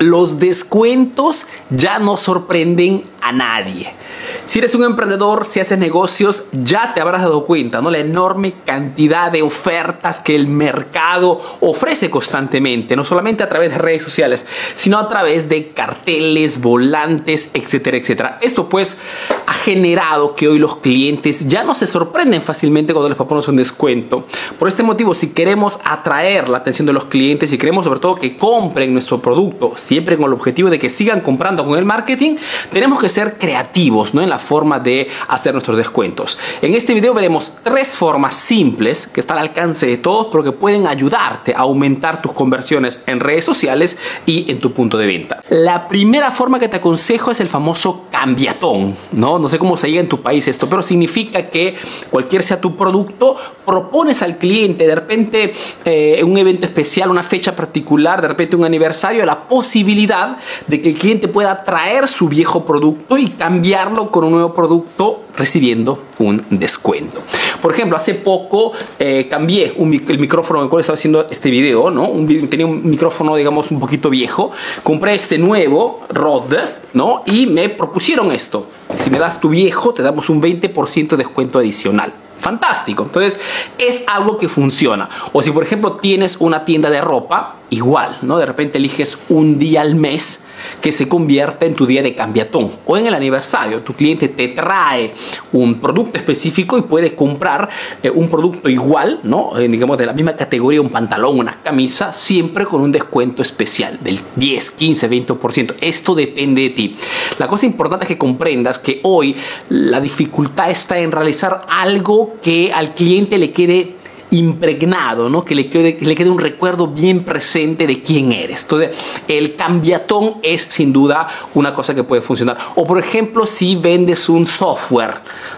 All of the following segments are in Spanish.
los descuentos ya no sorprenden a nadie. Si eres un emprendedor, si haces negocios, ya te habrás dado cuenta, ¿no? La enorme cantidad de ofertas que el mercado ofrece constantemente, no solamente a través de redes sociales, sino a través de carteles, volantes, etcétera, etcétera. Esto pues ha generado que hoy los clientes ya no se sorprenden fácilmente cuando les proponemos un descuento. Por este motivo, si queremos atraer la atención de los clientes y queremos sobre todo que compren nuestro producto, siempre con el objetivo de que sigan comprando con el marketing, tenemos que ser creativos, ¿no? La forma de hacer nuestros descuentos. En este video veremos tres formas simples que están al alcance de todos, pero que pueden ayudarte a aumentar tus conversiones en redes sociales y en tu punto de venta. La primera forma que te aconsejo es el famoso cambiatón, ¿no? No sé cómo se diga en tu país esto, pero significa que cualquier sea tu producto, propones al cliente de repente eh, un evento especial, una fecha particular, de repente un aniversario, la posibilidad de que el cliente pueda traer su viejo producto y cambiarlo un nuevo producto recibiendo un descuento. Por ejemplo, hace poco eh, cambié el micrófono con el cual estaba haciendo este video, ¿no? tenía un micrófono, digamos, un poquito viejo. Compré este nuevo Rode, ¿no? Y me propusieron esto. Si me das tu viejo, te damos un 20% de descuento adicional fantástico. Entonces, es algo que funciona. O si, por ejemplo, tienes una tienda de ropa, igual, ¿no? De repente eliges un día al mes que se convierta en tu día de cambiatón o en el aniversario. Tu cliente te trae un producto específico y puede comprar eh, un producto igual, ¿no? Eh, digamos de la misma categoría, un pantalón, una camisa, siempre con un descuento especial del 10, 15, 20%. Esto depende de ti. La cosa importante es que comprendas que hoy la dificultad está en realizar algo que al cliente le quede impregnado, ¿no? que, le quede, le quede un recuerdo bien presente de quién eres. Entonces, el cambiatón es sin duda una cosa que puede funcionar. O por ejemplo, si vendes un software,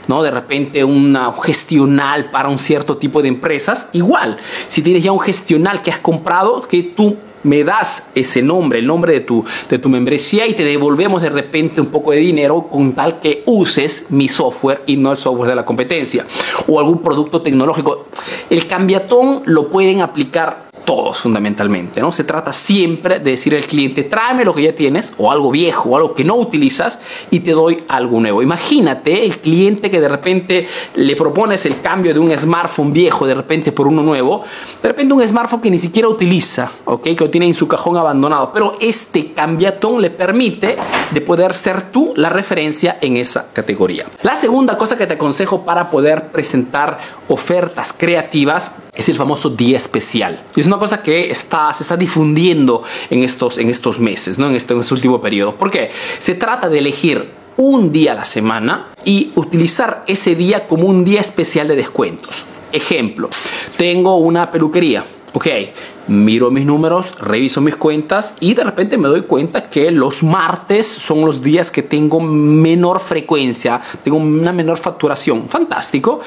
¿no? de repente una gestional para un cierto tipo de empresas, igual, si tienes ya un gestional que has comprado, que tú me das ese nombre, el nombre de tu, de tu membresía y te devolvemos de repente un poco de dinero con tal que uses mi software y no el software de la competencia o algún producto tecnológico. El cambiatón lo pueden aplicar todos fundamentalmente, ¿no? Se trata siempre de decir al cliente, tráeme lo que ya tienes o algo viejo o algo que no utilizas y te doy algo nuevo. Imagínate el cliente que de repente le propones el cambio de un smartphone viejo de repente por uno nuevo, de repente un smartphone que ni siquiera utiliza, ¿ok? Que lo tiene en su cajón abandonado, pero este cambiatón le permite de poder ser tú la referencia en esa categoría. La segunda cosa que te aconsejo para poder presentar ofertas creativas es el famoso día especial. Es una cosa que está, se está difundiendo en estos, en estos meses, ¿no? en, este, en este último periodo. ¿Por qué? Se trata de elegir un día a la semana y utilizar ese día como un día especial de descuentos. Ejemplo, tengo una peluquería. Ok, miro mis números, reviso mis cuentas y de repente me doy cuenta que los martes son los días que tengo menor frecuencia, tengo una menor facturación. Fantástico.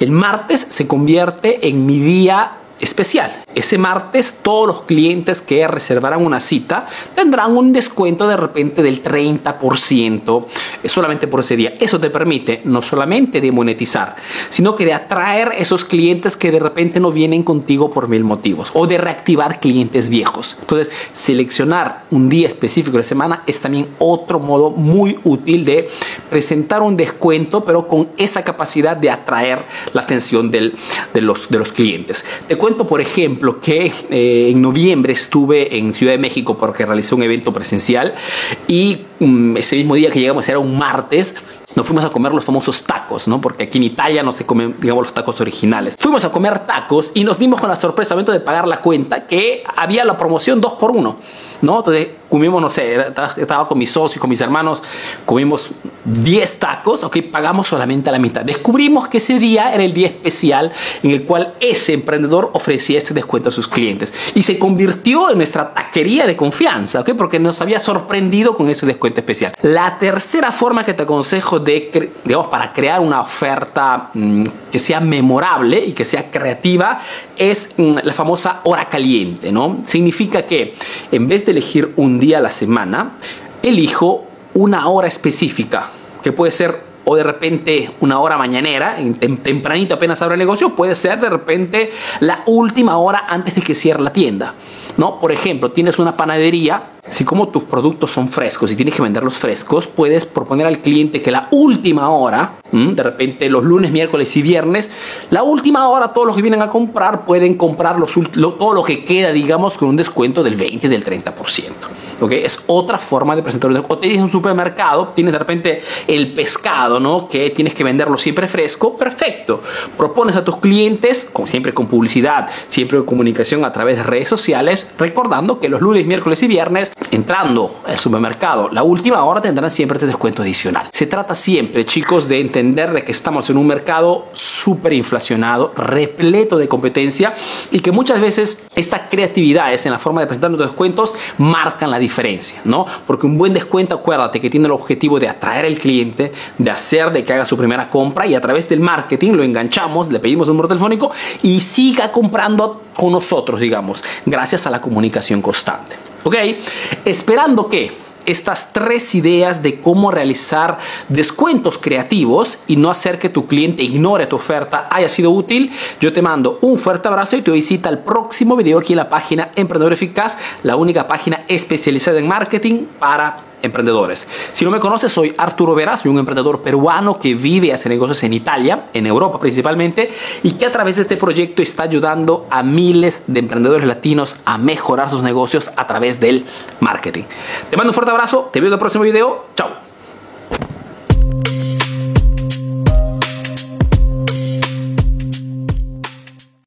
El martes se convierte en mi día especial. Ese martes todos los clientes que reservaran una cita tendrán un descuento de repente del 30% solamente por ese día. Eso te permite no solamente de monetizar, sino que de atraer esos clientes que de repente no vienen contigo por mil motivos o de reactivar clientes viejos. Entonces, seleccionar un día específico de semana es también otro modo muy útil de presentar un descuento, pero con esa capacidad de atraer la atención de, los, de los clientes. Te cuento, por ejemplo, que eh, en noviembre estuve en Ciudad de México porque realicé un evento presencial y mm, ese mismo día que llegamos, era un martes, nos fuimos a comer los famosos tacos, ¿no? Porque aquí en Italia no se comen, digamos, los tacos originales. Fuimos a comer tacos y nos dimos con la sorpresa, al momento de pagar la cuenta, que había la promoción 2 por 1 ¿no? Entonces comimos, no sé, estaba con mis socios, con mis hermanos, comimos 10 tacos, ok, pagamos solamente la mitad. Descubrimos que ese día era el día especial en el cual ese emprendedor ofrecía este descuento a sus clientes y se convirtió en nuestra taquería de confianza, ok, porque nos había sorprendido con ese descuento especial. La tercera forma que te aconsejo de, digamos, para crear una oferta mm, que sea memorable y que sea creativa es mm, la famosa hora caliente, ¿no? Significa que en vez de elegir un día a la semana, elijo una hora específica, que puede ser o de repente una hora mañanera, tempranito apenas abre el negocio, puede ser de repente la última hora antes de que cierre la tienda. ¿no? Por ejemplo, tienes una panadería si como tus productos son frescos y tienes que venderlos frescos, puedes proponer al cliente que la última hora, de repente los lunes, miércoles y viernes, la última hora todos los que vienen a comprar pueden comprar todo lo que queda, digamos, con un descuento del 20, del 30%. ¿Okay? Es otra forma de presentar O te dices un supermercado, tienes de repente el pescado, ¿no? Que tienes que venderlo siempre fresco, perfecto. Propones a tus clientes, como siempre con publicidad, siempre con comunicación a través de redes sociales, recordando que los lunes, miércoles y viernes, entrando al supermercado, la última hora tendrán siempre este descuento adicional. Se trata siempre, chicos, de entender de que estamos en un mercado súper inflacionado, repleto de competencia y que muchas veces esta creatividad es en la forma de presentar nuestros descuentos marcan la diferencia diferencia, ¿no? Porque un buen descuento, acuérdate que tiene el objetivo de atraer al cliente, de hacer de que haga su primera compra y a través del marketing lo enganchamos, le pedimos un número telefónico y siga comprando con nosotros, digamos, gracias a la comunicación constante. ¿Ok? Esperando que estas tres ideas de cómo realizar descuentos creativos y no hacer que tu cliente ignore tu oferta haya sido útil, yo te mando un fuerte abrazo y te visita el próximo video aquí en la página Emprendedor Eficaz, la única página especializada en marketing para emprendedores. Si no me conoces, soy Arturo Veras, soy un emprendedor peruano que vive y hace negocios en Italia, en Europa principalmente, y que a través de este proyecto está ayudando a miles de emprendedores latinos a mejorar sus negocios a través del marketing. Te mando un fuerte abrazo, te veo en el próximo video, chao.